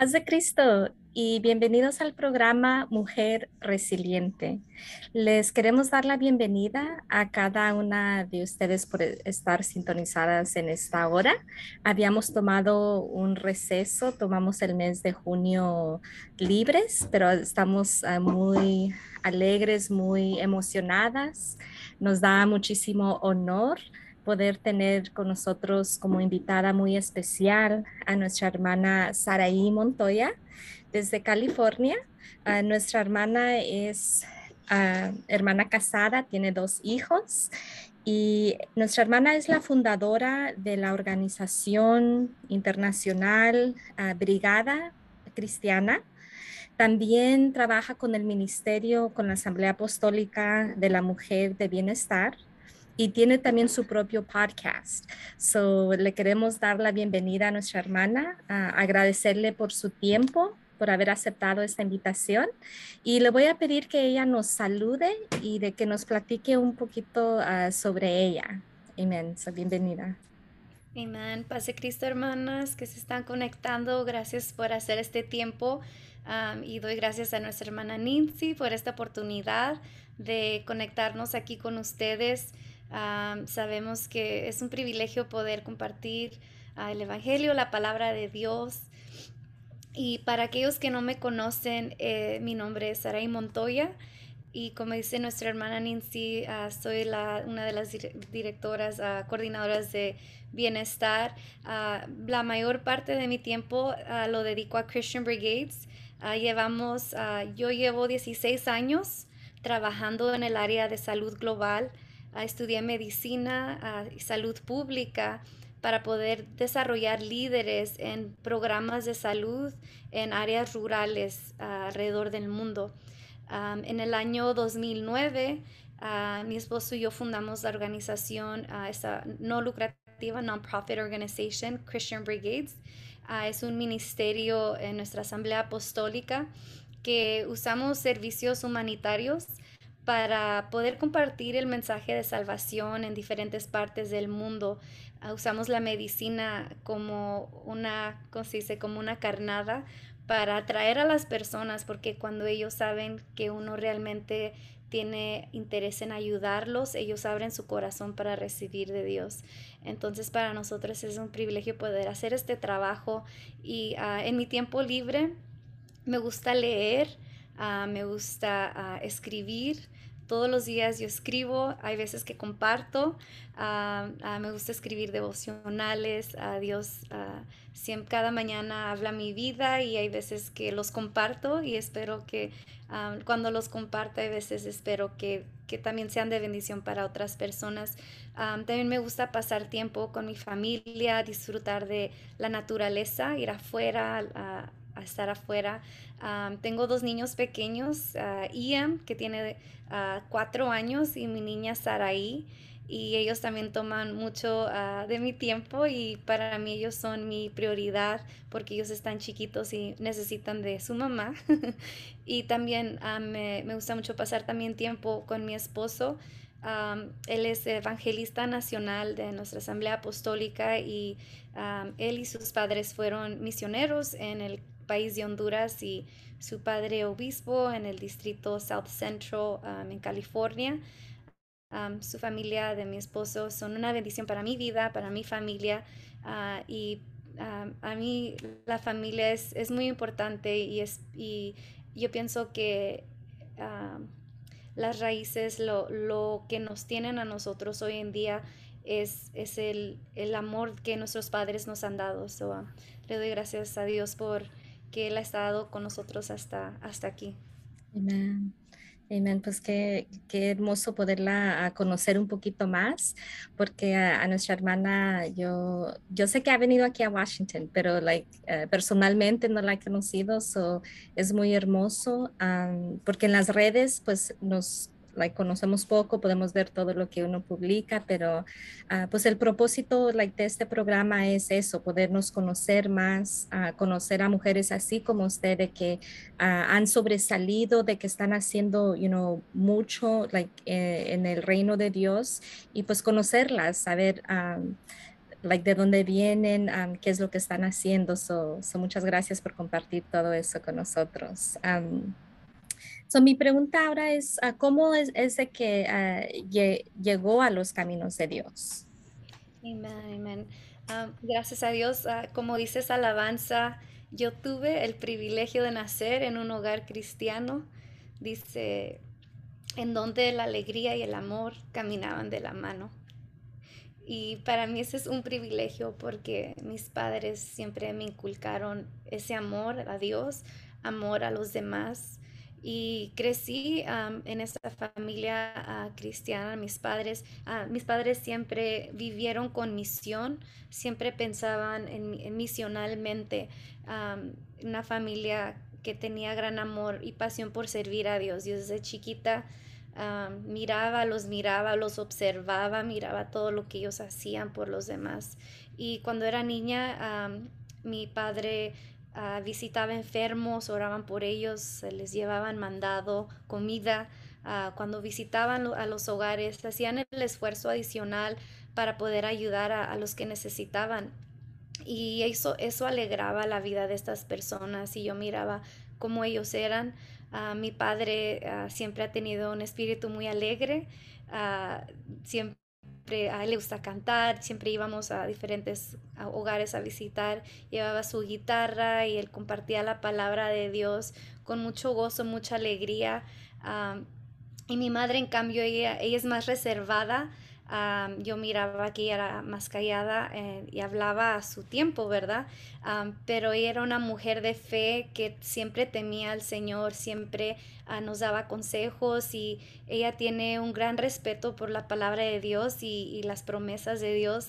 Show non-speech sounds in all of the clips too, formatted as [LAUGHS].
Paz de Cristo y bienvenidos al programa Mujer Resiliente. Les queremos dar la bienvenida a cada una de ustedes por estar sintonizadas en esta hora. Habíamos tomado un receso, tomamos el mes de junio libres, pero estamos ah, muy alegres, muy emocionadas. Nos da muchísimo honor poder tener con nosotros como invitada muy especial a nuestra hermana Saraí Montoya desde California. nuestra hermana es ah, hermana casada, tiene dos hijos y nuestra hermana es la fundadora de la organización internacional ah, Brigada Cristiana. También trabaja con el ministerio, con la Asamblea Apostólica de la Mujer de Bienestar y tiene también su propio podcast. So, le queremos dar la bienvenida a nuestra hermana, agradecerle por su tiempo, por haber aceptado esta invitación y le voy a pedir que ella nos salude y de que nos platique un poquito ah, sobre ella. Amén. So, bienvenida. Amén. Pase Cristo, hermanas que se están conectando. Gracias por hacer este tiempo. y doy gracias a nuestra hermana Nancy por esta oportunidad de conectarnos aquí con ustedes sabemos que es un privilegio poder compartir ah, el Evangelio, la palabra de Dios. Y para aquellos que no me conocen, eh, mi nombre es Saray Montoya y como dice nuestra hermana Nancy, ah, soy la, una de las directoras, ah, coordinadoras de bienestar. la mayor parte de mi tiempo lo dedico a Christian Brigades. llevamos, yo llevo 16 años trabajando en el área de salud global estudié medicina salud pública para poder desarrollar líderes en programas de salud en áreas rurales alrededor del mundo. en el año 2009, mi esposo y yo fundamos la organización, esa no lucrativa non-profit organization, Christian Brigades. es un ministerio en nuestra asamblea apostólica que usamos servicios humanitarios para poder compartir el mensaje de salvación en diferentes partes del mundo. Ah, usamos la medicina como una, ¿cómo se? Como una carnada para atraer a las personas, porque cuando ellos saben que uno realmente tiene interés en ayudarlos, ellos abren su corazón para recibir de Dios. Entonces para nosotros es un privilegio poder hacer este trabajo y ah, en mi tiempo libre me gusta leer, ah, me gusta escribir, todos los días yo escribo, hay veces que comparto, ah, ah, me gusta escribir devocionales, Dios ah, siempre, cada mañana habla mi vida y hay veces que los comparto y espero que cuando los comparto, hay veces espero que, que, también sean de bendición para otras personas. también me gusta pasar tiempo con mi familia, disfrutar de la naturaleza, ir afuera, a estar afuera. tengo dos niños pequeños, Ian, que tiene cuatro años, y mi niña Saraí, y ellos también toman mucho ah, de mi tiempo y para mí ellos son mi prioridad porque ellos están chiquitos y necesitan de su mamá. [LAUGHS] y también me, me, gusta mucho pasar también tiempo con mi esposo. él es evangelista nacional de nuestra Asamblea Apostólica y él y sus padres fueron misioneros en el país de Honduras y su padre obispo en el distrito South Central um, en California. Um, su familia de mi esposo son una bendición para mi vida, para mi familia uh, y um, a mí la familia es, es, muy importante y, es, y yo pienso que las raíces, lo, lo, que nos tienen a nosotros hoy en día es, es el, el, amor que nuestros padres nos han dado. So, le doy gracias a Dios por que Él ha estado con nosotros hasta, hasta aquí. Amén. Amén, pues qué, qué, hermoso poderla conocer un poquito más, porque a, nuestra hermana, yo, yo sé que ha venido aquí a Washington, pero like, eh, personalmente no la he conocido, so, es muy hermoso, porque en las redes pues nos like, conocemos poco, podemos ver todo lo que uno publica, pero ah, pues el propósito like, de este programa es eso, podernos conocer más, uh, conocer a mujeres así como ustedes que ah, han sobresalido, de que están haciendo you know, mucho like, eh, en el reino de Dios y pues conocerlas, saber like de dónde vienen, um, qué es lo que están haciendo. So, so, muchas gracias por compartir todo eso con nosotros. Um, so mi pregunta ahora es, uh, ¿cómo es, ese que uh, llegó a los caminos de Dios? Amén. Um, gracias a Dios, uh, como dices alabanza, yo tuve el privilegio de nacer en un hogar cristiano, dice, en donde la alegría y el amor caminaban de la mano. Y para mí ese es un privilegio porque mis padres siempre me inculcaron ese amor a Dios, amor a los demás. Y crecí en esta familia ah, cristiana. Mis padres, ah, mis padres siempre vivieron con misión, siempre pensaban en, misionalmente. una familia que tenía gran amor y pasión por servir a Dios. Yo desde chiquita miraba, los miraba, los observaba, miraba todo lo que ellos hacían por los demás. Y cuando era niña, mi padre ah, visitaba enfermos, oraban por ellos, les llevaban mandado, comida. Ah, cuando visitaban a los hogares, hacían el esfuerzo adicional para poder ayudar a, los que necesitaban. Y eso, eso alegraba la vida de estas personas y yo miraba cómo ellos eran. Ah, mi padre siempre ha tenido un espíritu muy alegre, siempre a él le gusta cantar, siempre íbamos a diferentes hogares a visitar, llevaba su guitarra y él compartía la palabra de Dios con mucho gozo, mucha alegría. y mi madre, en cambio, ella, ella es más reservada, yo miraba que ella era más callada eh, y hablaba a su tiempo, ¿verdad? pero ella era una mujer de fe que siempre temía al Señor, siempre ah, nos daba consejos y ella tiene un gran respeto por la palabra de Dios y, las promesas de Dios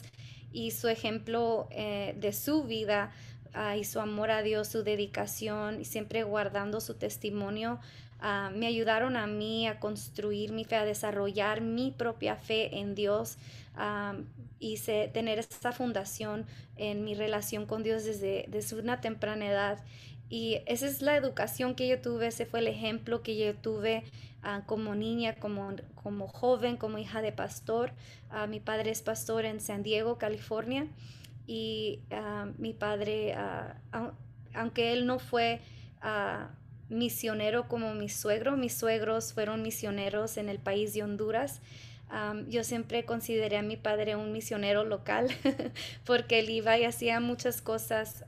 y su ejemplo eh, de su vida ah, y su amor a Dios, su dedicación y siempre guardando su testimonio Ah, me ayudaron a mí a construir mi fe, a desarrollar mi propia fe en Dios ah, y tener esa fundación en mi relación con Dios desde, desde una temprana edad. Y esa es la educación que yo tuve, ese fue el ejemplo que yo tuve ah, como niña, como, como joven, como hija de pastor. mi padre es pastor en San Diego, California. Y mi padre, aunque él no fue misionero como mi suegro. Mis suegros fueron misioneros en el país de Honduras. yo siempre consideré a mi padre un misionero local [LAUGHS] porque él iba y hacía muchas cosas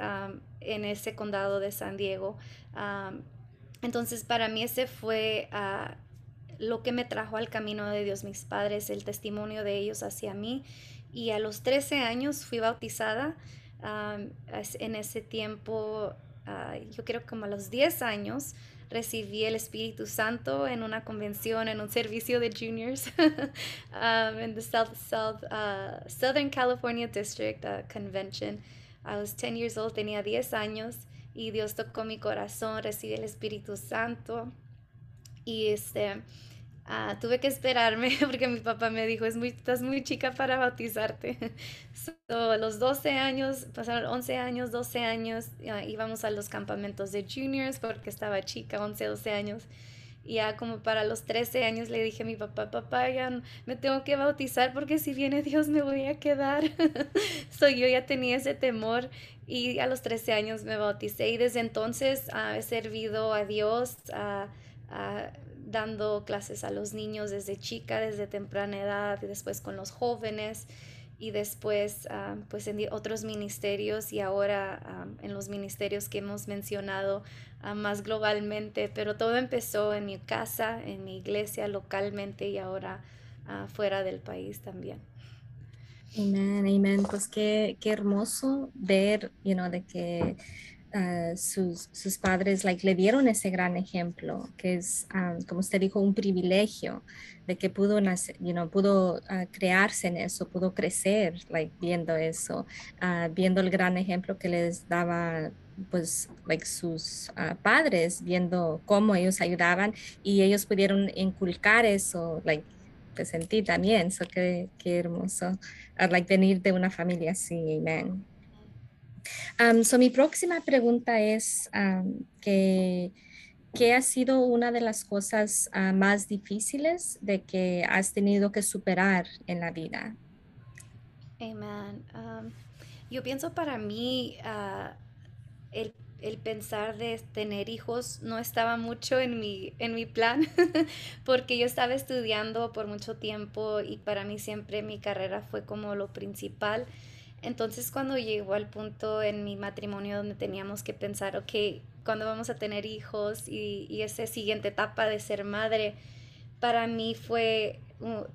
en ese condado de San Diego. entonces para mí ese fue ah, lo que me trajo al camino de Dios, mis padres, el testimonio de ellos hacia mí. Y a los 13 años fui bautizada. en ese tiempo yo creo como a los 10 años, recibí el Espíritu Santo en una convención, en un servicio de juniors [LAUGHS] um, en the South, South, uh, Southern California District uh, Convention. I was 10 years old, tenía 10 años y Dios tocó mi corazón, recibí el Espíritu Santo y este Ah, tuve que esperarme [LAUGHS] porque mi papá me dijo, es muy, estás muy chica para bautizarte. [LAUGHS] a los 12 años, pasaron 11 años, 12 años, íbamos a los campamentos de juniors porque estaba chica, 11, 12 años. Y ya como para los 13 años le dije a mi papá, papá, ya me tengo que bautizar porque si viene Dios me voy a quedar. [LAUGHS] so, yo ya tenía ese temor y a los 13 años me bauticé y desde entonces he servido a Dios. a dando clases a los niños desde chica, desde temprana edad, y después con los jóvenes y después ah, pues en otros ministerios y ahora ah, en los ministerios que hemos mencionado ah, más globalmente, pero todo empezó en mi casa, en mi iglesia localmente y ahora fuera del país también. Amén, amén. Pues qué, qué hermoso ver, you know, de que Ah, sus, sus, padres like, le dieron ese gran ejemplo, que es, ah, como usted dijo, un privilegio de que pudo, nacer, you know, pudo uh, crearse en eso, pudo crecer like, viendo eso, viendo el gran ejemplo que les daba pues like sus padres, viendo cómo ellos ayudaban y ellos pudieron inculcar eso, like, sentí también, so qué, qué hermoso, like venir de una familia así, amén. Um, so mi próxima pregunta es que, ¿qué ha sido una de las cosas ah, más difíciles de que has tenido que superar en la vida? Amen. Um, yo pienso para mí uh, el, el, pensar de tener hijos no estaba mucho en mi, en mi plan [LAUGHS] porque yo estaba estudiando por mucho tiempo y para mí siempre mi carrera fue como lo principal. Entonces cuando llegó al punto en mi matrimonio donde teníamos que pensar, ok, ¿cuándo vamos a tener hijos? Y, esa siguiente etapa de ser madre, para mí fue,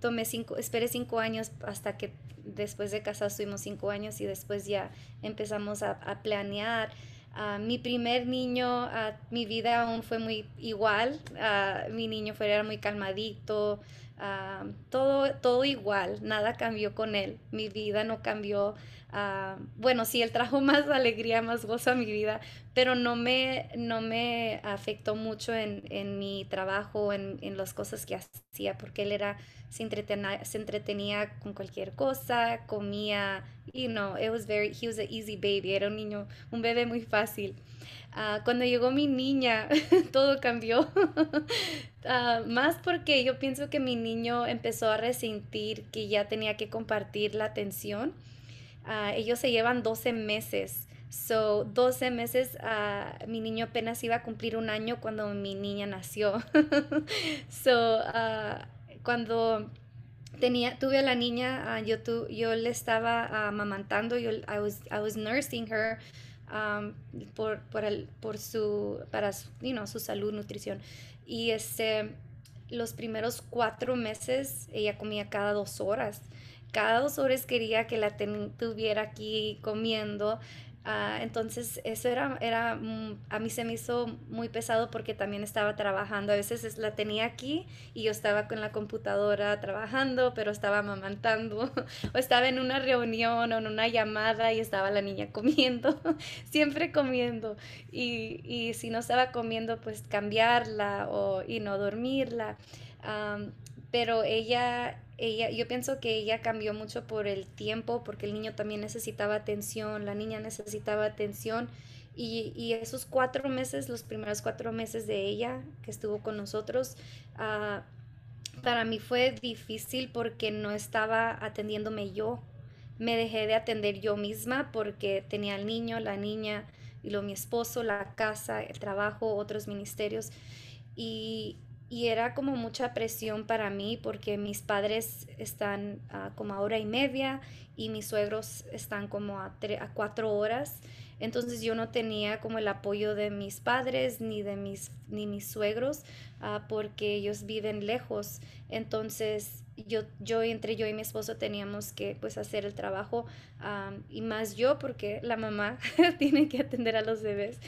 tomé cinco, esperé cinco años hasta que después de casar estuvimos cinco años y después ya empezamos a, planear. Mi primer niño, uh, mi vida aún fue muy igual. mi niño fue era muy calmadito, todo, todo igual, nada cambió con él. Mi vida no cambió Ah, bueno, sí, él trajo [LAUGHS] más alegría, más gozo a mi vida, pero no me, no me afectó mucho en, en mi trabajo, en, en, las cosas que hacía, porque él era, se entretenía, se entretenía con cualquier cosa, comía, you know, was very, he was an easy baby, era un niño, un bebé muy fácil. Uh, cuando llegó mi niña, [LAUGHS] todo cambió. uh, [LAUGHS] más porque yo pienso que mi niño empezó a resentir que ya tenía que compartir la atención Ah, ellos se llevan 12 meses. So, 12 meses, uh, mi niño apenas iba a cumplir un año cuando mi niña nació. [LAUGHS] so, uh, cuando tenía, tuve a la niña, yo, tu, yo le estaba amamantando, yo, I, was, I was nursing her um, por, por, el, por su, para su, you know, su salud, nutrición. Y este, los primeros cuatro meses ella comía cada dos horas cada dos horas quería que la tuviera aquí comiendo. Ah, entonces eso era, era, mm, a mí se me hizo muy pesado porque también estaba trabajando. A veces la tenía aquí y yo estaba con la computadora trabajando, pero estaba amamantando. [LAUGHS] o estaba en una reunión o en una llamada y estaba la niña comiendo, [LAUGHS] siempre comiendo. Y, y, si no estaba comiendo, pues cambiarla o y no dormirla. pero ella ella, yo pienso que ella cambió mucho por el tiempo, porque el niño también necesitaba atención, la niña necesitaba atención. Y, esos cuatro meses, los primeros cuatro meses de ella que estuvo con nosotros, ah, para mí fue difícil porque no estaba atendiéndome yo. Me dejé de atender yo misma porque tenía el niño, la niña, y lo mi esposo, la casa, el trabajo, otros ministerios. Y, y era como mucha presión para mí porque mis padres están como a hora y media y mis suegros están como a, a cuatro horas. Entonces yo no tenía como el apoyo de mis padres ni de mis, ni mis suegros ah, porque ellos viven lejos. Entonces yo, yo entre yo y mi esposo teníamos que pues hacer el trabajo y más yo porque la mamá [LAUGHS] tiene que atender a los bebés.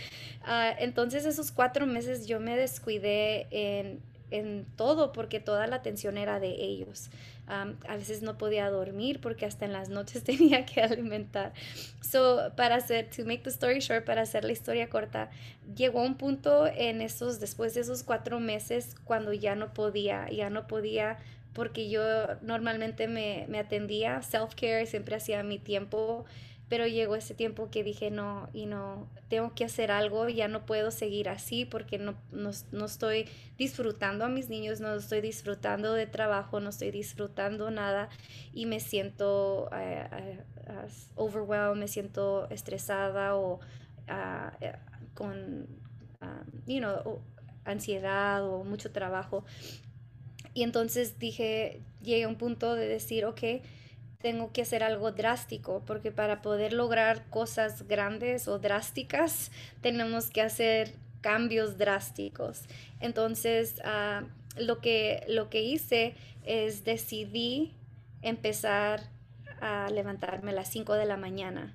Ah, entonces esos cuatro meses yo me descuidé en en todo porque toda la atención era de ellos. a veces no podía dormir porque hasta en las noches [LAUGHS] tenía que alimentar. So, para hacer, to make the story short, para hacer la historia corta, llegó un punto en esos, después de esos cuatro meses, cuando ya no podía, ya no podía porque yo normalmente me, me atendía self-care, siempre hacía mi tiempo pero llegó ese tiempo que dije, no, y no, tengo que hacer algo, ya no puedo seguir así porque no, no, estoy disfrutando a mis niños, no estoy disfrutando de trabajo, no estoy disfrutando nada y me siento uh, overwhelmed, me siento estresada o ah, eh, con, you know, ansiedad o mucho trabajo. Y entonces dije, llegué a un punto de decir, ok, tengo que hacer algo drástico, porque para poder lograr cosas grandes o drásticas, tenemos que hacer cambios drásticos. Entonces, ah, lo, que, lo que hice es decidí empezar a levantarme a las 5 de la mañana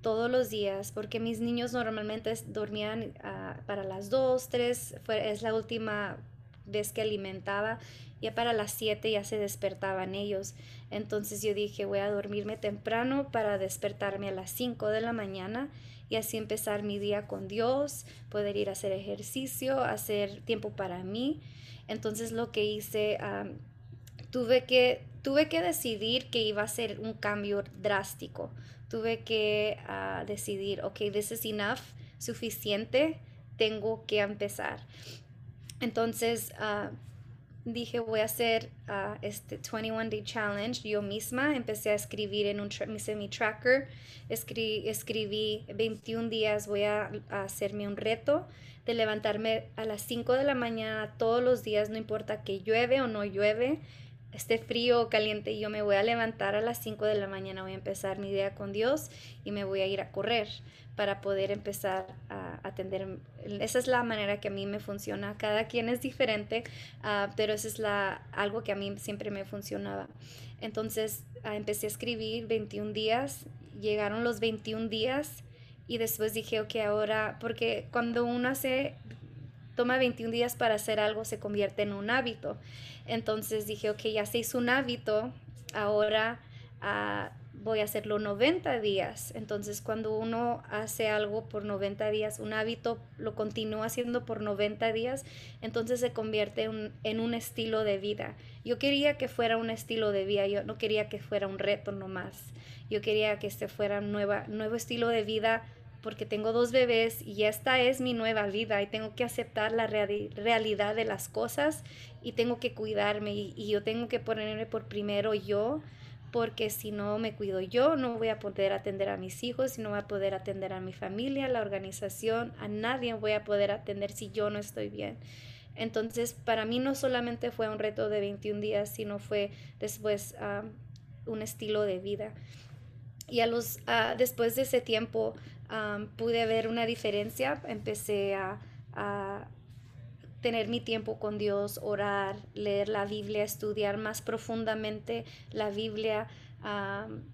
todos los días, porque mis niños normalmente dormían ah, para las 2, 3, fue, es la última vez que alimentaba ya para las 7 ya se despertaban ellos. Entonces yo dije, voy a dormirme temprano para despertarme a las 5 de la mañana y así empezar mi día con Dios, poder ir a hacer ejercicio, hacer tiempo para mí. Entonces lo que hice, tuve, que, tuve que decidir que iba a ser un cambio drástico. Tuve que ah, decidir, ok, this is enough, suficiente, tengo que empezar. Entonces, uh, dije voy a hacer ah, este 21 Day Challenge yo misma. Empecé a escribir en un mi semi-tracker. escribí 21 días, voy a, a, hacerme un reto de levantarme a las 5 de la mañana todos los días, no importa que llueve o no llueve esté frío o caliente, yo me voy a levantar a las 5 de la mañana, voy a empezar mi día con Dios y me voy a ir a correr para poder empezar a atender. Esa es la manera que a mí me funciona. Cada quien es diferente, ah, pero esa es la, algo que a mí siempre me funcionaba. Entonces ah, empecé a escribir 21 días, llegaron los 21 días y después dije, ok, ahora, porque cuando uno hace, toma 21 días para hacer algo, se convierte en un hábito. Entonces dije, ok, ya se hizo un hábito, ahora ah, voy a hacerlo 90 días. Entonces cuando uno hace algo por 90 días, un hábito, lo continúa haciendo por 90 días, entonces se convierte en un estilo de vida. Yo quería que fuera un estilo de vida, yo no quería que fuera un reto nomás. Yo quería que este fuera un nuevo estilo de vida porque tengo dos bebés y esta es mi nueva vida y tengo que aceptar la realidad de las cosas y tengo que cuidarme y, yo tengo que ponerme por primero yo porque si no me cuido yo no voy a poder atender a mis hijos, no voy a poder atender a mi familia, la organización, a nadie voy a poder atender si yo no estoy bien. Entonces, para mí no solamente fue un reto de 21 días, sino fue después un estilo de vida. Y a los, después de ese tiempo, pude ver una diferencia, empecé a, tener mi tiempo con Dios, orar, leer la Biblia, estudiar más profundamente la Biblia,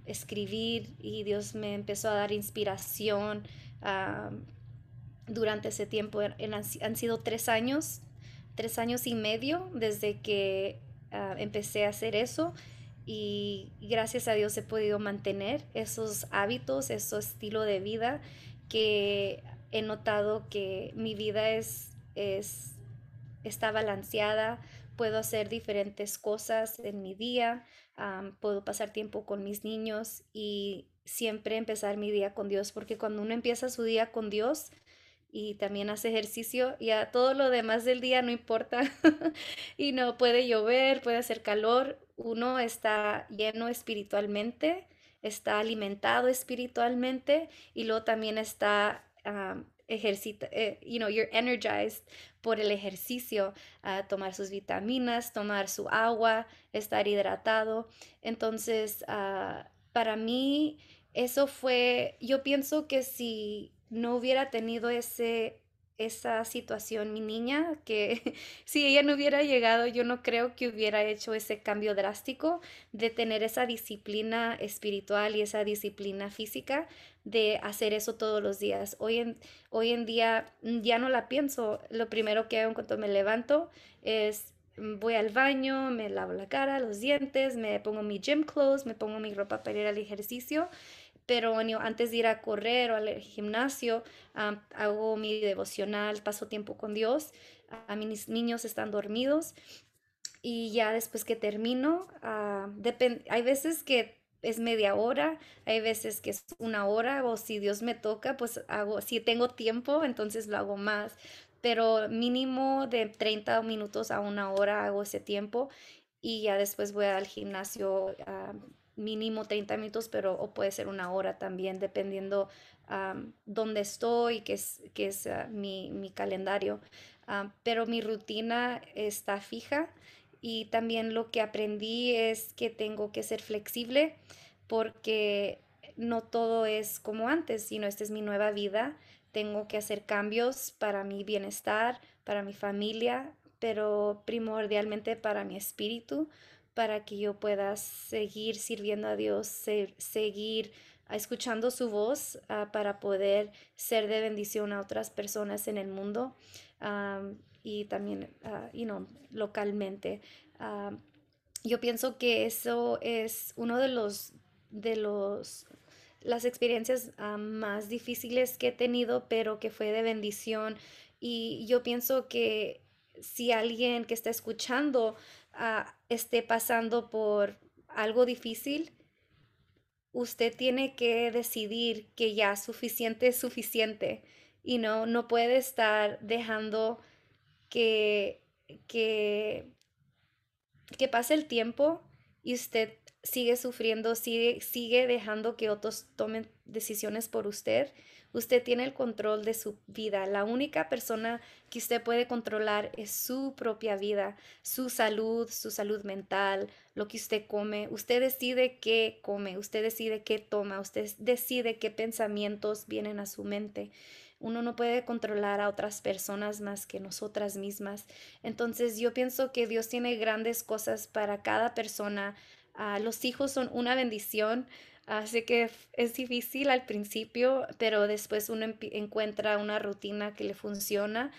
escribir y Dios me empezó a dar inspiración durante ese tiempo. han, sido tres años, tres años y medio desde que ah, empecé a hacer eso y gracias a Dios he podido mantener esos hábitos, ese estilo de vida que he notado que mi vida es, es está balanceada, puedo hacer diferentes cosas en mi día, puedo pasar tiempo con mis niños y siempre empezar mi día con Dios, porque cuando uno empieza su día con Dios, y también hace ejercicio, y a todo lo demás del día no importa. [LAUGHS] y no puede llover, puede hacer calor, uno está lleno espiritualmente, está alimentado espiritualmente y luego también está ejercita, eh, you know, you're energized por el ejercicio, a tomar sus vitaminas, tomar su agua, estar hidratado. Entonces, ah, para mí, eso fue, yo pienso que si no hubiera tenido ese esa situación mi niña, que [LAUGHS] si ella no hubiera llegado, yo no creo que hubiera hecho ese cambio drástico de tener esa disciplina espiritual y esa disciplina física de hacer eso todos los días. Hoy en, hoy en día mm, ya no la pienso. Lo primero que hago cuando me levanto es mm, voy al baño, me lavo la cara, los dientes, me pongo mi gym clothes, me pongo mi ropa para ir al ejercicio pero antes de ir a correr o al gimnasio, hago mi devocional, paso tiempo con Dios, a mis niños están dormidos y ya después que termino, uh, hay veces que es media hora, hay veces que es una hora o si Dios me toca, pues hago, si tengo tiempo, entonces lo hago más, pero mínimo de 30 minutos a una hora hago ese tiempo y ya después voy al gimnasio mínimo 30 minutos, pero o puede ser una hora también, dependiendo dónde estoy, qué es, qué es ah, mi, calendario. pero mi rutina está fija y también lo que aprendí es que tengo que ser flexible porque no todo es como antes, sino esta es mi nueva vida. Tengo que hacer cambios para mi bienestar, para mi familia, pero primordialmente para mi espíritu, para que yo pueda seguir sirviendo a Dios, seguir escuchando su voz ah, para poder ser de bendición a otras personas en el mundo y también uh, localmente. yo pienso que eso es uno de los de los las experiencias más difíciles que he tenido, pero que fue de bendición. Y yo pienso que si alguien que está escuchando esté pasando por algo difícil, usted tiene que decidir que ya suficiente es suficiente y no, no puede estar dejando que, que que pase el tiempo y usted sigue sufriendo, sigue, sigue dejando que otros tomen decisiones por usted, usted tiene el control de su vida. La única persona que usted puede controlar es su propia vida, su salud, su salud mental, lo que usted come. Usted decide qué come, usted decide qué toma, usted decide qué pensamientos vienen a su mente. Uno no puede controlar a otras personas más que nosotras mismas. Entonces yo pienso que Dios tiene grandes cosas para cada persona. Los hijos son una bendición. Así que es difícil al principio, pero después uno encuentra una rutina que le funciona.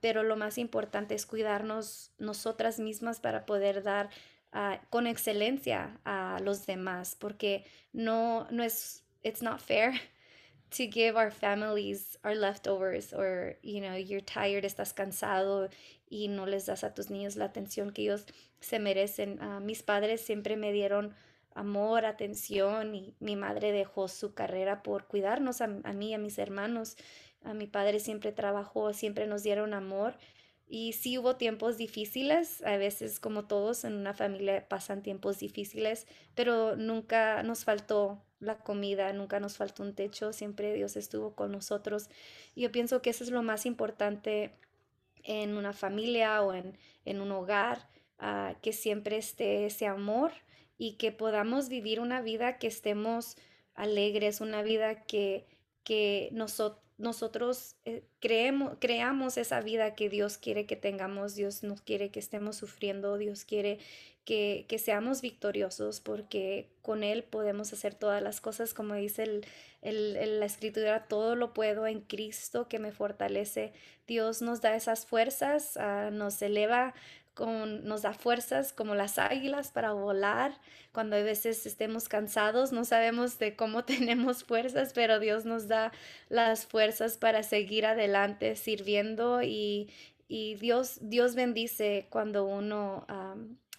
Pero lo más importante es cuidarnos nosotras mismas para poder dar ah, con excelencia a los demás, porque no, no es, it's not fair [LAUGHS] to give our families our leftovers or you know you're tired estás cansado y no les das a tus niños la atención que ellos se merecen. Uh, mis padres siempre me dieron amor atención y mi madre dejó su carrera por cuidarnos a, a mí y a mis hermanos. A mi padre siempre trabajó siempre nos dieron amor y sí hubo tiempos difíciles, a veces como todos en una familia pasan tiempos difíciles, pero nunca nos faltó la comida, nunca nos faltó un techo, siempre Dios estuvo con nosotros. Y yo pienso que eso es lo más importante en una familia o en, en un hogar, uh, que siempre esté ese amor y que podamos vivir una vida que estemos alegres, una vida que, que nosotros nosotros eh, creamos esa vida que Dios quiere que tengamos, Dios no quiere que estemos sufriendo, Dios quiere que, que, seamos victoriosos porque con Él podemos hacer todas las cosas, como dice el, el, la escritura, todo lo puedo en Cristo que me fortalece. Dios nos da esas fuerzas, uh, nos eleva nos da fuerzas como las águilas para volar. Cuando a veces estemos cansados, no sabemos de cómo [LAUGHS] tenemos fuerzas, pero Dios nos da las fuerzas para seguir adelante sirviendo y, y Dios, Dios bendice cuando uno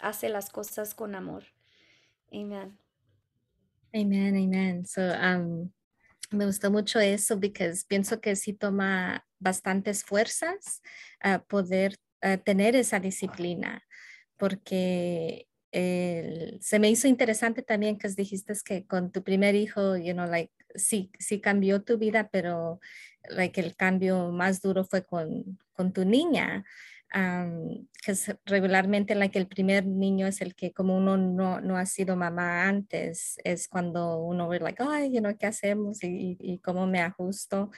hace las cosas con amor. Amén. Amén, amén. So, me gustó mucho eso porque pienso que sí toma bastantes fuerzas a poder tener esa disciplina, porque se me hizo interesante también que dijiste que con tu primer hijo, you know, like, sí, sí cambió tu vida, pero like, el cambio más duro fue con, con tu niña. Que es regularmente like, el primer niño es el que como uno no, no ha sido mamá antes, es cuando uno ve like, ay, you know, ¿qué hacemos y, y, cómo me ajusto?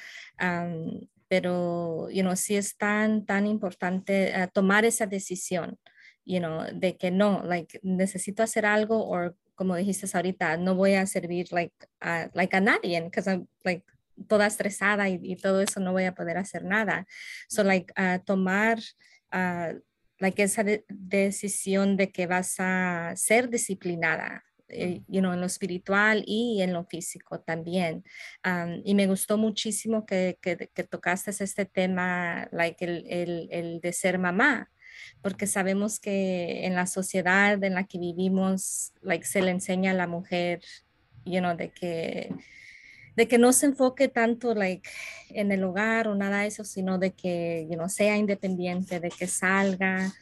pero, you know, sí es tan, tan importante uh, tomar esa decisión, you know, de que no, like, necesito hacer algo o como dijiste ahorita, no voy a servir like, a, like a nadie, because I'm like toda estresada y, y, todo eso no voy a poder hacer nada. So, like, uh, tomar uh, like esa de decisión de que vas a ser disciplinada, eh, you know, en lo espiritual y en lo físico también. y me gustó muchísimo que, que, que, tocaste este tema, like el, el, el de ser mamá, porque sabemos que en la sociedad en la que vivimos, like, se le enseña a la mujer, you know, de que de que no se enfoque tanto like, en el hogar o nada de eso, sino de que you know, sea independiente, de que salga.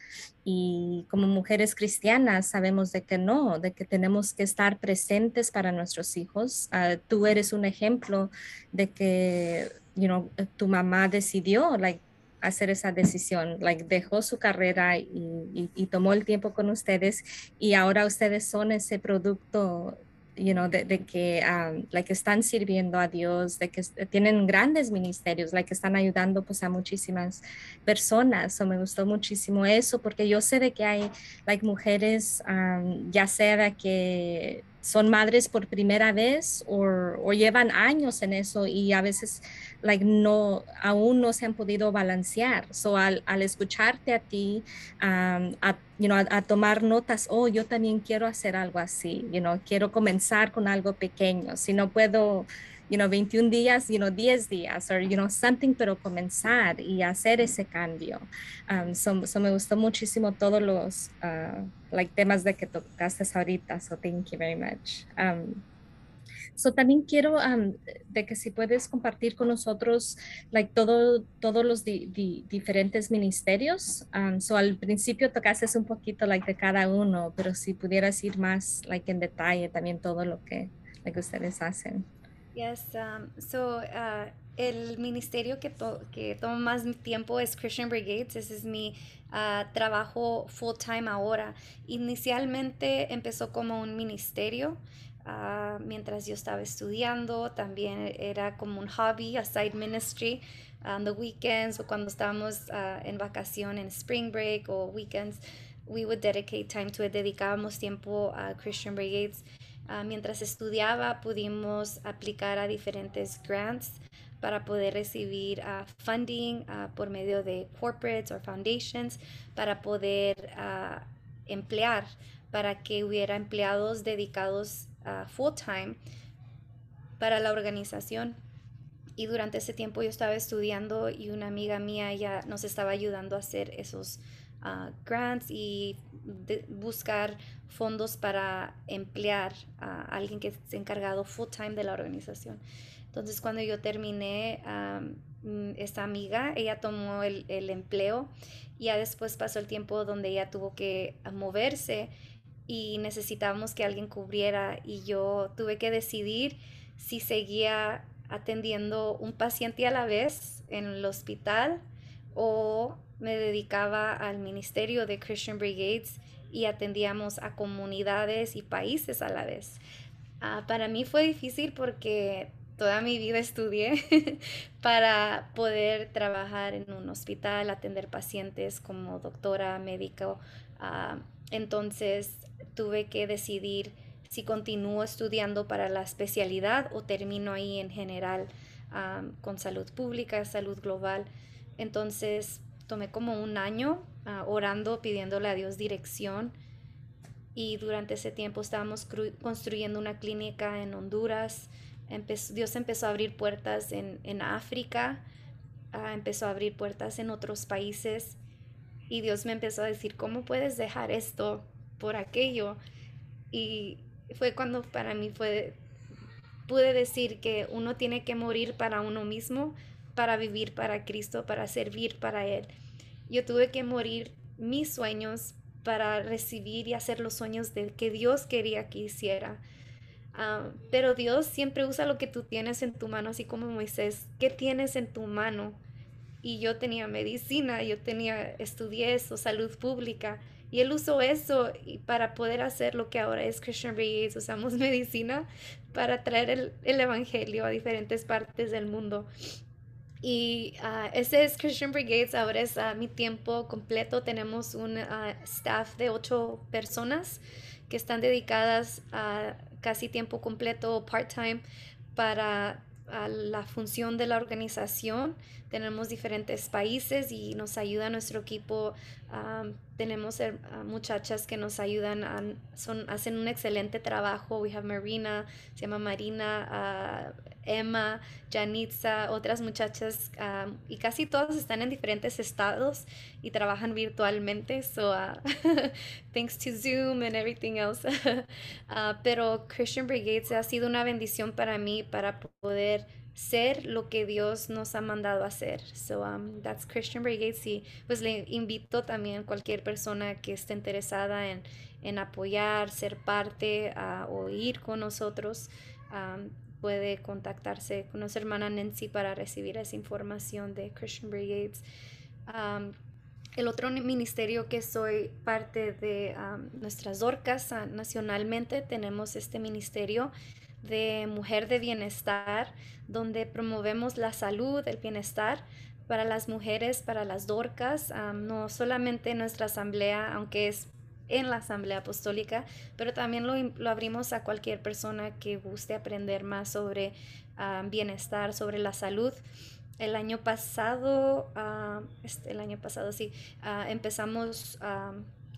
Y como mujeres cristianas sabemos de que no, de que tenemos que estar presentes para nuestros hijos. Uh, tú eres un ejemplo de que you know, tu mamá decidió like, hacer esa decisión, like, dejó su carrera y, y, y tomó el tiempo con ustedes y ahora ustedes son ese producto you know, de, que um, like, están sirviendo a Dios, de que tienen grandes ministerios, like, están ayudando pues, a muchísimas personas. So, me gustó muchísimo eso porque yo sé de que hay like, mujeres, um, ya sea de que son madres por primera vez o, llevan años en eso y a veces like, no, aún no se han podido balancear. So, al, escucharte a ti, um, a, tomar notas, oh, yo también quiero hacer algo así, you know, quiero comenzar con algo pequeño. Si no puedo you know, 21 días, you know, 10 días, or, you know, something, pero comenzar y hacer ese cambio. Um, so, me gustó muchísimo todos los uh, like, temas de que tocaste ahorita, so thank you very much. Um, So, también quiero de que si puedes compartir con nosotros like, todo, todos los diferentes ministerios. so, al principio tocaste un poquito like, de cada uno, pero si pudieras ir más like, en detalle también todo lo que, que ustedes hacen. Yes, um, so uh, el ministerio que, que toma más tiempo es Christian Brigades, ese es mi uh, trabajo full time ahora. Inicialmente empezó como un ministerio, uh, mientras yo estaba estudiando, también era como un hobby, a side ministry, on the weekends o cuando estábamos en vacación en spring break o weekends, we would dedicate time to it, dedicábamos tiempo a Christian Brigades. Ah, mientras estudiaba pudimos aplicar a diferentes grants para poder recibir uh, funding uh, por medio de corporates o foundations para poder emplear, para que hubiera empleados dedicados full time para la organización. Y durante ese tiempo yo estaba estudiando y una amiga mía ya nos estaba ayudando a hacer esos grants y buscar fondos para emplear a alguien que esté encargado full time de la organización. Entonces cuando yo terminé, mm, esta amiga, ella tomó el, el, empleo ya después pasó el tiempo donde ella tuvo que moverse y necesitábamos que alguien cubriera y yo tuve que decidir si seguía atendiendo un paciente a la vez en el hospital o me dedicaba al ministerio de Christian Brigades y atendíamos a comunidades y países a la vez. Ah, para mí fue difícil porque toda mi vida estudié [LAUGHS] para poder trabajar en un hospital, atender pacientes como doctora, médico. Ah, entonces tuve que decidir si continúo estudiando para la especialidad o termino ahí en general ah, con salud pública, salud global. Entonces tomé como un año ah, orando, pidiéndole a Dios dirección. Y durante ese tiempo estábamos construyendo una clínica en Honduras. Dios empezó a abrir puertas en, en África, ah, empezó a abrir puertas en otros países. Y Dios me empezó a decir, ¿cómo puedes dejar esto por aquello? Y fue cuando para mí fue, pude decir que uno tiene que morir para uno mismo para vivir para Cristo, para servir para Él. Yo tuve que morir mis sueños para recibir y hacer los sueños de que Dios quería que hiciera. Ah, pero Dios siempre usa lo que tú tienes en tu mano, así como Moisés. ¿Qué tienes en tu mano? Y yo tenía medicina, yo tenía, estudié eso, salud pública. Y él usó eso para poder hacer lo que ahora es Christian Brigades. Usamos [LAUGHS] medicina para traer el, el evangelio a diferentes partes del mundo. Y uh, ese es Christian Brigades, ahora es uh, mi tiempo completo. Tenemos un uh, staff de ocho personas que están dedicadas a casi tiempo completo, part-time, para la función de la organización. Tenemos diferentes países y nos ayuda nuestro equipo. tenemos muchachas que nos ayudan, son, hacen un excelente trabajo. We have Marina, se llama Marina, Emma, Janitza, otras muchachas, y casi todas están en diferentes estados y trabajan virtualmente. So, uh, [LAUGHS] thanks to Zoom and everything else. [LAUGHS] pero Christian Brigades ha sido una bendición para mí para poder ser lo que Dios nos ha mandado a hacer. So um, that's Christian Brigades y pues le invito también a cualquier persona que esté interesada en, en apoyar, ser parte uh, o ir con nosotros. Um, puede contactarse con nuestra hermana Nancy para recibir esa información de Christian Brigades. el otro ministerio que soy parte de nuestras orcas ah, nacionalmente, tenemos este ministerio de mujer de bienestar, donde promovemos la salud, el bienestar para las mujeres, para las dorcas, no solamente en nuestra asamblea, aunque es en la Asamblea Apostólica, pero también lo, abrimos a cualquier persona que guste aprender más sobre bienestar, sobre la salud. El año pasado, este, el año pasado sí, ah, empezamos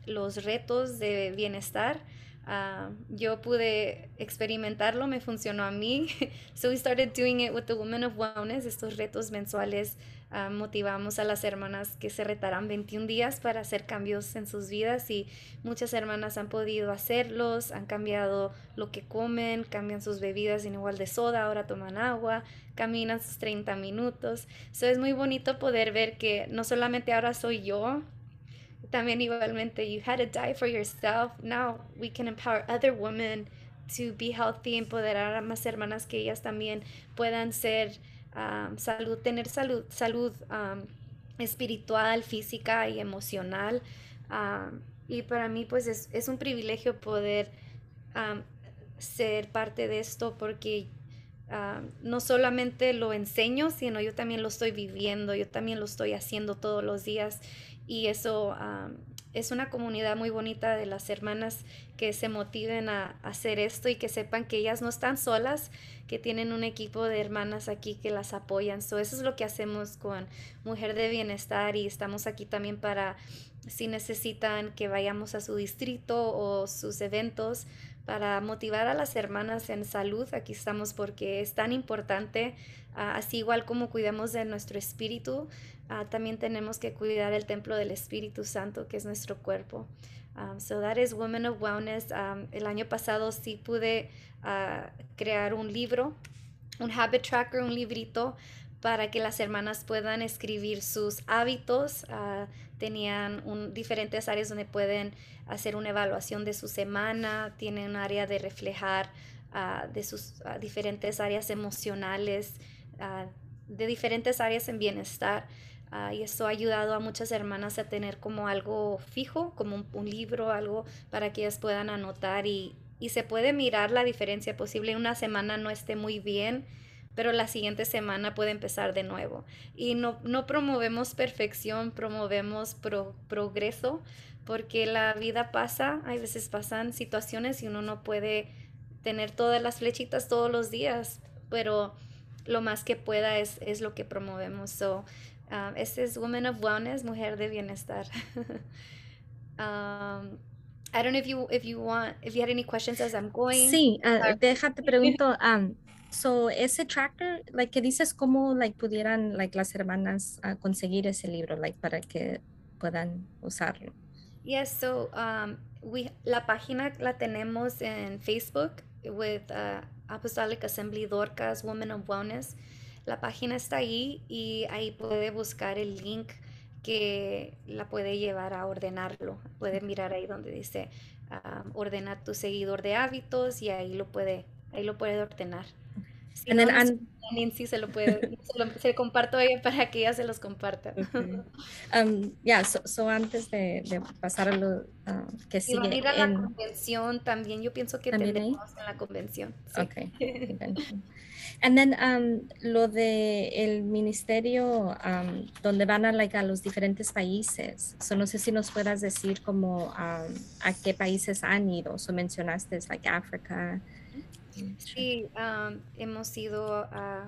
los retos de bienestar Uh, yo pude experimentarlo, me funcionó a mí. [LAUGHS] so we started doing it with the Women of Wellness, estos retos mensuales. Uh, motivamos a las hermanas que se retarán 21 días para hacer cambios en sus vidas y muchas hermanas han podido hacerlos, han cambiado lo que comen, cambian sus bebidas en igual de soda, ahora toman agua, caminan sus 30 minutos. So es muy bonito poder ver que no solamente ahora soy yo también igualmente, you had to die for yourself. Now we can empower other women to be healthy, empoderar a más hermanas que ellas también puedan ser um, salud, tener salud, salud um, espiritual, física y emocional. Um, y para mí pues es, es un privilegio poder ser parte de esto porque no solamente lo enseño, sino yo también lo estoy viviendo, yo también lo estoy haciendo todos los días y eso es una comunidad muy bonita de las hermanas que se motiven a, hacer esto y que sepan que ellas no están solas, que tienen un equipo de hermanas aquí que las apoyan. So, eso es lo que hacemos con Mujer de Bienestar y estamos aquí también para si necesitan que vayamos a su distrito o sus eventos para motivar a las hermanas en salud. Aquí estamos porque es tan importante, ah, así igual como cuidamos de nuestro espíritu, Ah, también tenemos que cuidar el templo del Espíritu Santo, que es nuestro cuerpo. Um, so that is Women of Wellness. Um, el año pasado sí pude uh, crear un libro, un habit tracker, un librito para que las hermanas puedan escribir sus hábitos. Uh, tenían diferentes áreas donde pueden hacer una evaluación de su semana, tienen un área de reflejar uh, de sus diferentes áreas emocionales, de diferentes áreas en bienestar. Ah, y esto ha ayudado a muchas hermanas a tener como algo fijo, como un, libro, algo para que ellas puedan anotar y, y, se puede mirar la diferencia posible. Una semana no esté muy bien, pero la siguiente semana puede empezar de nuevo. Y no, no promovemos perfección, promovemos progreso, porque la vida pasa, hay veces pasan situaciones y uno no puede tener todas las flechitas todos los días, pero lo más que pueda es, es lo que promovemos. So, Um, este es Woman of Wellness, Mujer de Bienestar. [LAUGHS] um, I don't know if you if you want if you had any questions as I'm going. Sí, uh, déjate pregunto. Um, so ese tractor, like que dices cómo like pudieran like las hermanas uh, conseguir ese libro, like para que puedan usarlo. Yes, so um, we la página la tenemos en Facebook with uh, Apostolic Assembly Dorcas Woman of Wellness. La página está ahí y ahí puede buscar el link que la puede llevar a ordenarlo. Puede mirar ahí donde dice ah, ordenar tu seguidor de hábitos y ahí lo puede, ahí lo puede ordenar. Si no, Nancy se lo puede, [LAUGHS] se, lo, comparto a ella para que ella se los comparta. Um, [LAUGHS] ya, so, antes de, pasar a lo ah, que sigue. Y ir a la convención también, yo pienso que tenemos en la convención. Sí. Ok. [LAUGHS] And then um, lo de el ministerio um, donde van a, like, a los diferentes países. So, no sé si nos puedas decir como um, a qué países han ido. O mencionaste like África. Sí, hemos ido a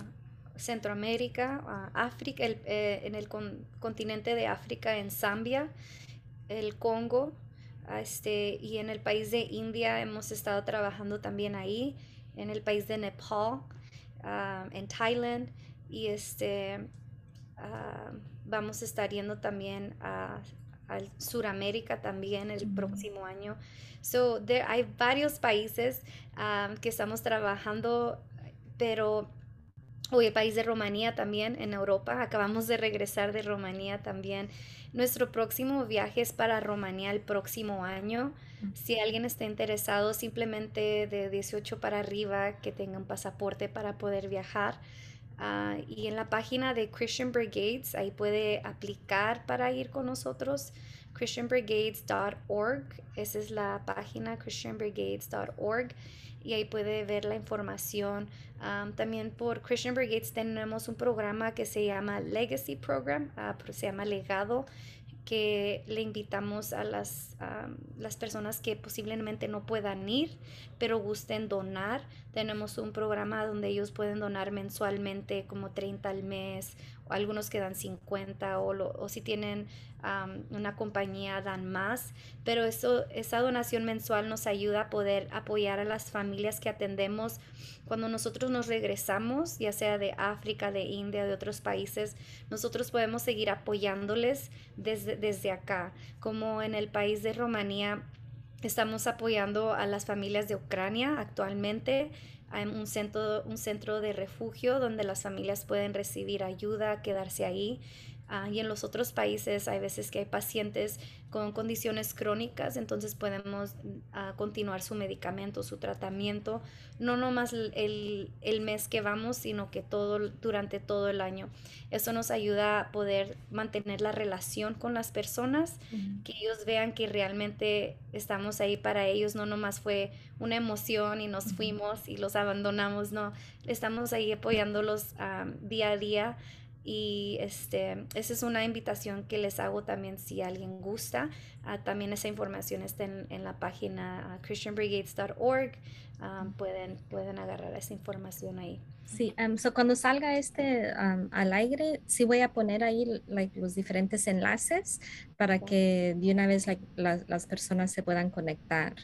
Centroamérica, a África, eh, en el continente de África, en Zambia, el Congo, este, y en el país de India hemos estado trabajando también ahí, en el país de Nepal. Um, en Thailand y este um, vamos a estar yendo también a, Suramérica también el próximo año. So, hay varios países um, que estamos trabajando, pero hoy el país de Rumanía también en Europa. Acabamos de regresar de Rumanía también. Nuestro próximo viaje es para Rumanía el próximo año. Si alguien está interesado, simplemente de 18 para arriba, que tenga un pasaporte para poder viajar. Ah, y en la página de Christian Brigades, ahí puede aplicar para ir con nosotros. christianbrigades.org, esa es la página christianbrigades.org y ahí puede ver la información. También por Christian Brigades tenemos un programa que se llama Legacy Program, uh, se llama Legado, que le invitamos a las, las personas que posiblemente no puedan ir, pero gusten donar. Tenemos un programa donde ellos pueden donar mensualmente como 30 al mes, algunos que dan 50, o, si tienen una compañía dan más, pero eso, esa donación mensual nos ayuda a poder apoyar a las familias que atendemos cuando nosotros nos regresamos, ya sea de África, de India, de otros países, nosotros podemos seguir apoyándoles desde, desde acá, como en el país de Rumanía. Estamos apoyando a las familias de Ucrania actualmente. Un centro, un centro de refugio donde las familias pueden recibir ayuda, quedarse ahí. Ah, y en los otros países hay veces que hay pacientes con condiciones crónicas, entonces podemos uh, continuar su medicamento, su tratamiento, no nomás el, el, mes que vamos, sino que todo durante todo el año. Eso nos ayuda a poder mantener la relación con las personas, que ellos vean que realmente estamos ahí para ellos, no nomás fue una emoción y nos fuimos y los abandonamos, no, estamos ahí apoyándolos uh, día a día y este, esa es una invitación que les hago también si alguien gusta. Ah, también esa información está en, en la página uh, christianbrigades.org. Um, pueden, pueden agarrar esa información ahí. Sí, um, so cuando salga este um, al aire, sí voy a poner ahí like, los diferentes enlaces para que de una vez like, las personas se puedan conectar.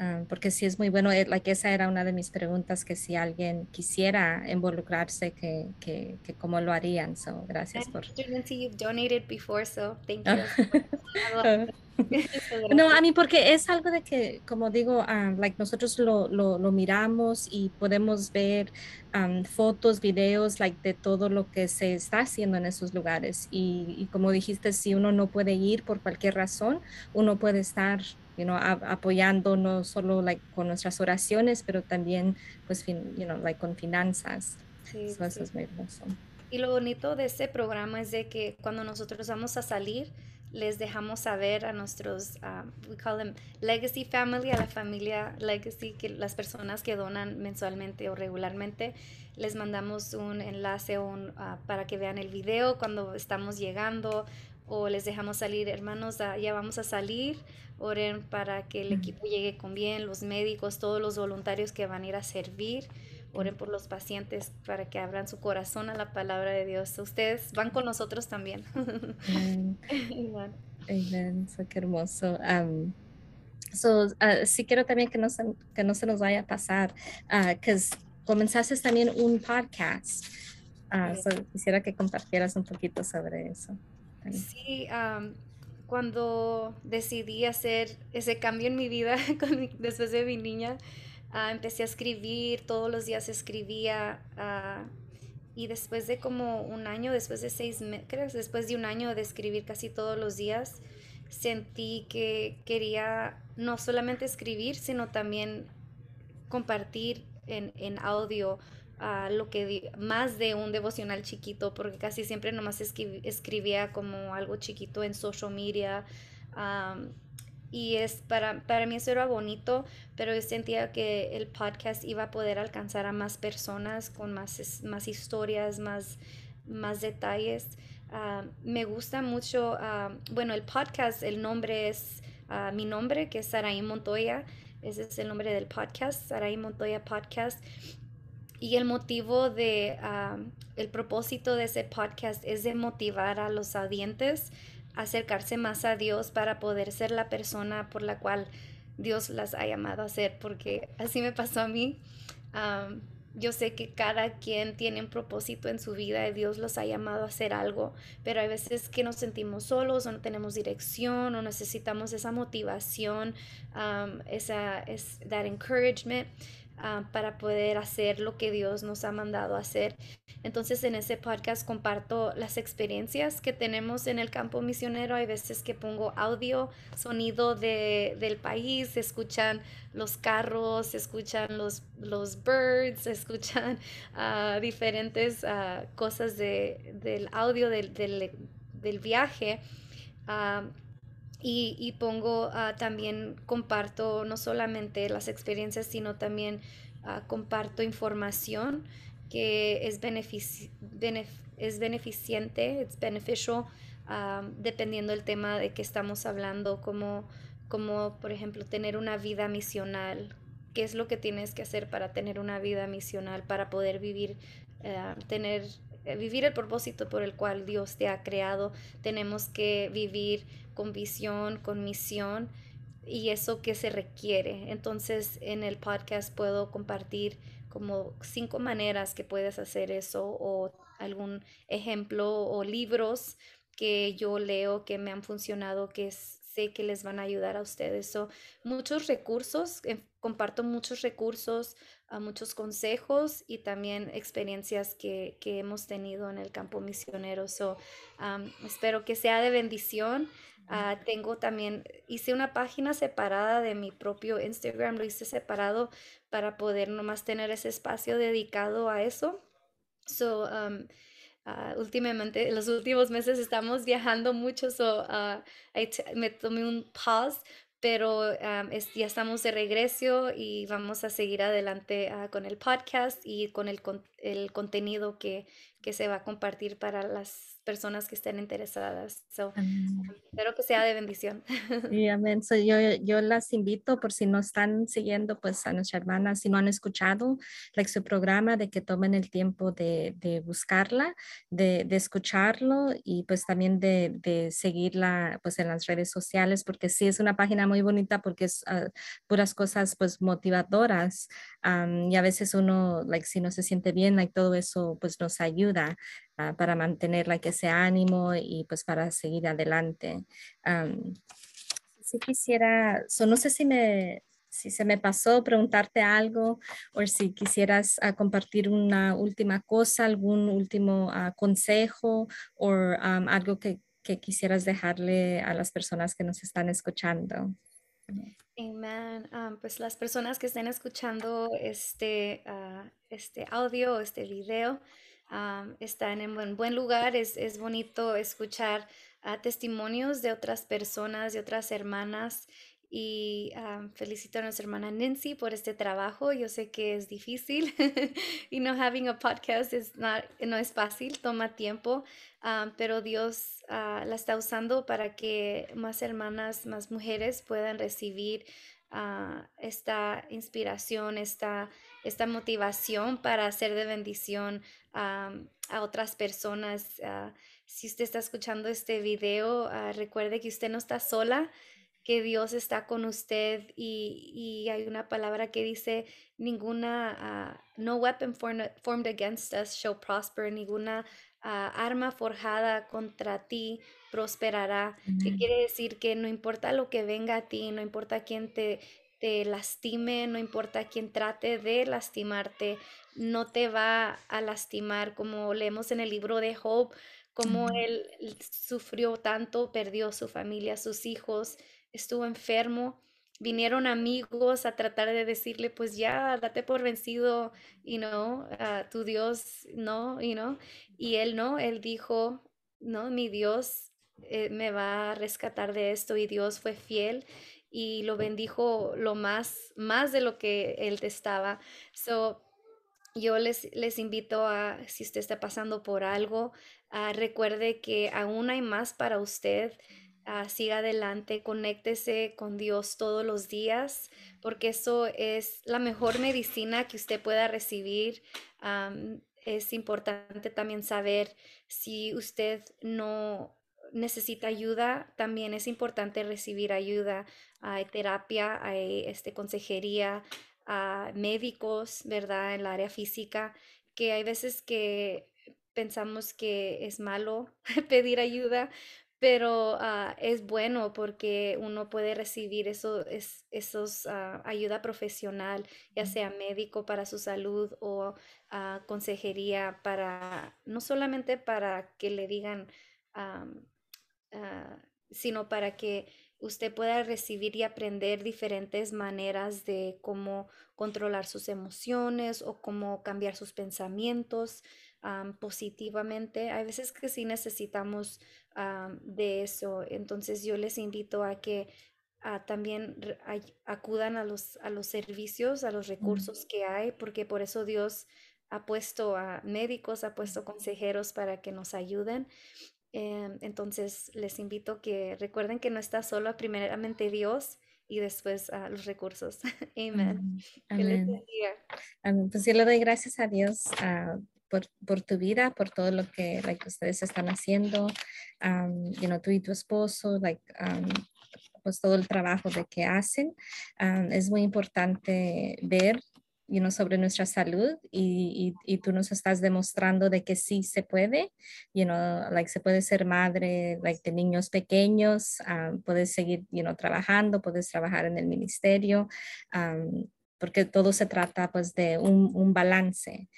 Ah, porque sí es muy bueno, eh, like esa era una de mis preguntas, que si alguien quisiera involucrarse, que, que, que cómo lo harían. So, gracias por... you've donated before, so thank you. [LAUGHS] [LAUGHS] no, a mí porque es algo de que, como digo, um, like nosotros lo, lo, lo, miramos y podemos ver um, fotos, videos, like de todo lo que se está haciendo en esos lugares. Y, y como dijiste, si uno no puede ir por cualquier razón, uno puede estar you know, apoyando no solo like, con nuestras oraciones, pero también pues, fin, you know, like, con finanzas. Sí, so, Eso es muy hermoso. Y lo bonito de este programa es de que cuando nosotros vamos a salir, les dejamos saber a nuestros, uh, we call them legacy family, a la familia legacy, que las personas que donan mensualmente o regularmente, les mandamos un enlace un, uh, para que vean el video cuando estamos llegando o les dejamos salir, hermanos, uh, ya vamos a salir, oren para que el equipo llegue con bien, los médicos, todos los voluntarios que van a ir a servir. Oren por los pacientes para que abran su corazón a la palabra de Dios. Ustedes van con nosotros también. Amén. [LAUGHS] qué hermoso. so, uh, sí quiero también que no se, que no se nos vaya a pasar, que uh, comenzaste también un podcast. Uh, quisiera que compartieras un poquito sobre eso. Sí, cuando decidí hacer ese cambio en mi vida [LAUGHS] después de mi niña, Ah, empecé a escribir, todos los días escribía. Ah, y después de como un año, después de seis meses, después de un año de escribir casi todos los días, sentí que quería no solamente escribir, sino también compartir en, en audio uh, lo que más de un devocional chiquito, porque casi siempre nomás escribía como algo chiquito en social media y es para, para mí eso era bonito, pero yo sentía que el podcast iba a poder alcanzar a más personas con más, más historias, más, más detalles. Ah, me gusta mucho, ah, bueno, el podcast, el nombre es ah, mi nombre, que es Saraí Montoya. Ese es el nombre del podcast, Saraí Montoya Podcast. Y el motivo de, el propósito de ese podcast es de motivar a los audientes acercarse más a Dios para poder ser la persona por la cual Dios las ha llamado a ser, porque así me pasó a mí. yo sé que cada quien tiene un propósito en su vida y Dios los ha llamado a hacer algo, pero hay veces que nos sentimos solos o no tenemos dirección o necesitamos esa motivación, esa, es, that encouragement. Ah, para poder hacer lo que Dios nos ha mandado hacer. Entonces en ese podcast comparto las experiencias que tenemos en el campo misionero. Hay veces que pongo audio, sonido de, del país, se escuchan los carros, se escuchan los, los birds, se escuchan uh, [LAUGHS] diferentes uh, cosas de, del audio del, del, del viaje. Uh, y, pongo uh, también, comparto no solamente las experiencias, sino también uh, comparto información que es, benefici benef es beneficiente, es beneficial, uh, dependiendo del tema de que estamos hablando, como, como por ejemplo tener una vida misional, qué es lo que tienes que hacer para tener una vida misional, para poder vivir, tener eh, vivir el propósito por el cual Dios te ha creado. Tenemos que vivir con visión, con misión y eso que se requiere. Entonces en el podcast puedo compartir como cinco maneras que puedes hacer eso o algún ejemplo o libros que yo leo que me han funcionado, que sé que les van a ayudar a ustedes. So, muchos recursos, eh, comparto muchos recursos, muchos consejos y también experiencias que, hemos tenido en el campo misionero. Espero que sea de bendición. Uh, tengo también, hice una página separada de mi propio Instagram, lo hice separado para poder nomás tener ese espacio dedicado a eso. So, um, uh, últimamente, en los últimos meses estamos viajando mucho, so, uh, me tomé un pause, pero um, ya estamos de regreso y vamos a seguir adelante uh, con el podcast y con el, el contenido que, que se va a compartir para las personas que estén interesadas. So, espero que sea de bendición. Y amén. So, yo, yo las invito, por si no están siguiendo, pues a nuestra hermana, si no han escuchado like, su programa, de que tomen el tiempo de, de buscarla, de, de, escucharlo y pues también de, de, seguirla pues en las redes sociales, porque sí es una página muy bonita porque es uh, puras cosas pues motivadoras um, y a veces uno, like, si no se siente bien, like, todo eso pues nos ayuda. Uh, para mantener like, ese ánimo y pues para seguir adelante. Um, si quisiera, so, no sé si me, si se me pasó preguntarte algo o si quisieras uh, compartir una última cosa, algún último uh, consejo o um, algo que, que, quisieras dejarle a las personas que nos están escuchando. Amén. Um, pues las personas que estén escuchando este, este audio, este video, están en buen, lugar. Es, es bonito escuchar uh, testimonios de otras personas, de otras hermanas. Y felicito a nuestra hermana Nancy por este trabajo. Yo sé que es difícil [LAUGHS] y no having a podcast is not, no es fácil, toma tiempo, pero Dios uh, la está usando para que más hermanas, más mujeres puedan recibir uh, esta inspiración, esta, esta motivación para ser de bendición a otras personas. Ah, si usted está escuchando este video, ah, recuerde que usted no está sola, que Dios está con usted y, y hay una palabra que dice, ninguna, ah, no weapon formed, against us shall prosper, ninguna arma forjada contra ti prosperará. Que quiere decir que no importa lo que venga a ti, no importa quién te, te lastime, no importa quién trate de lastimarte, no te va a lastimar, como leemos en el libro de Job, como él sufrió tanto, perdió su familia, sus hijos, estuvo enfermo. Vinieron amigos a tratar de decirle, pues ya, date por vencido, y no, tu Dios, no, y no. Y él no, él dijo, no, mi Dios eh, me va a rescatar de esto, y Dios fue fiel y lo bendijo lo más, más de lo que él estaba. So, yo les, les invito a, si usted está pasando por algo, recuerde que aún hay más para usted. Siga adelante, conéctese con Dios todos los días, porque eso es la mejor medicina que usted pueda recibir. es importante también saber si usted no necesita ayuda, también es importante recibir ayuda. Hay terapia, hay este, consejería, médicos, ¿verdad? En el área física, que hay veces que pensamos que es malo [LAUGHS] pedir ayuda, pero ah, es bueno porque uno puede recibir eso, es, esos ah, ayuda profesional, ya sea médico para su salud o uh, consejería para, no solamente para que le digan, sino para que usted pueda recibir y aprender diferentes maneras de cómo controlar sus emociones o cómo cambiar sus pensamientos positivamente. Hay veces que sí necesitamos de eso. Entonces yo les invito a que ah, también acudan a los, a los servicios, a los recursos que hay, porque por eso Dios ha puesto a médicos, ha puesto consejeros para que nos ayuden. Em, entonces les invito que recuerden que no está solo primeramente Dios y después a los recursos. [LAUGHS] Amén. Amén. Pues yo le doy gracias a Dios uh, por, por, tu vida, por todo lo que like, ustedes están haciendo, um, you know, tú y tu esposo, like, um, pues todo el trabajo de que hacen. Um, es muy importante ver you know, sobre nuestra salud y, y, y, tú nos estás demostrando de que sí se puede, you know, like se puede ser madre like, de niños pequeños, um, puedes seguir you know, trabajando, puedes trabajar en el ministerio, um, porque todo se trata pues de un, un balance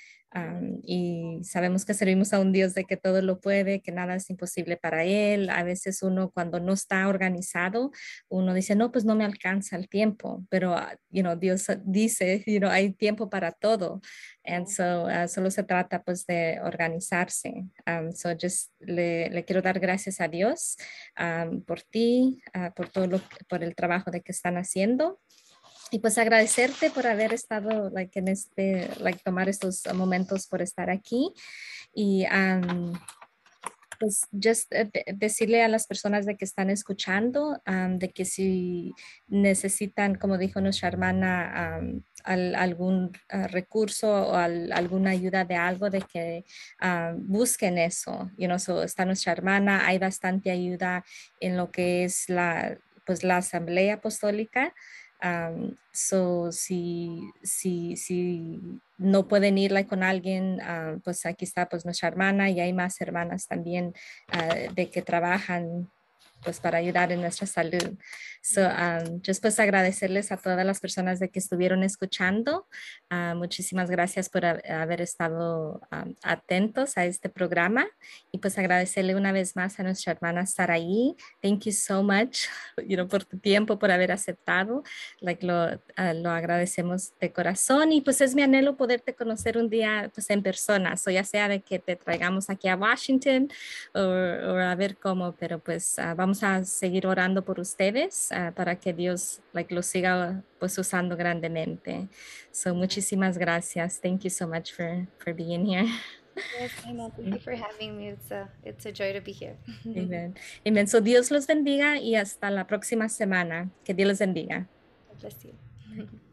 y sabemos que servimos a un Dios de que todo lo puede, que nada es imposible para Él. A veces uno cuando no está organizado, uno dice, no, pues no me alcanza el tiempo, pero, ah, you know, Dios dice, you know, hay tiempo para todo. And so, uh, solo se trata pues de organizarse. Um, so just le, le, quiero dar gracias a Dios um, por ti, uh, por todo lo, por el trabajo de que están haciendo y pues agradecerte por haber estado like, en este, like, tomar estos momentos por estar aquí y um, pues just eh, decirle a las personas de que están escuchando um, de que si necesitan, como dijo nuestra hermana, um, al, algún uh, recurso o al, alguna ayuda de algo, de que busquen eso. You know, so está nuestra hermana, hay bastante ayuda en lo que es la, pues, la asamblea apostólica. Um, so, si, si, si no pueden ir con alguien, uh, pues aquí está pues nuestra hermana y hay más hermanas también uh, de que trabajan pues para ayudar en nuestra salud. So, um, just pues agradecerles a todas las personas de que estuvieron escuchando. Uh, muchísimas gracias por haber estado um, atentos a este programa y pues agradecerle una vez más a nuestra hermana Saraí. Thank you so much, [LAUGHS] you know, por tu tiempo, por haber aceptado. Like lo, uh, lo agradecemos de corazón y pues es mi anhelo poderte conocer un día pues en persona, o ya sea de que te traigamos aquí a Washington o, a ver cómo, pero pues uh, vamos a seguir orando por ustedes uh, para que Dios like, lo siga pues usando grandemente. So muchísimas gracias. Thank you so much for, for being here. Yes, Thank you for having me. It's a, it's a joy to be here. [LAUGHS] Amen. Amen. So Dios los bendiga y hasta la próxima semana. Que Dios los bendiga. Bless you. [LAUGHS]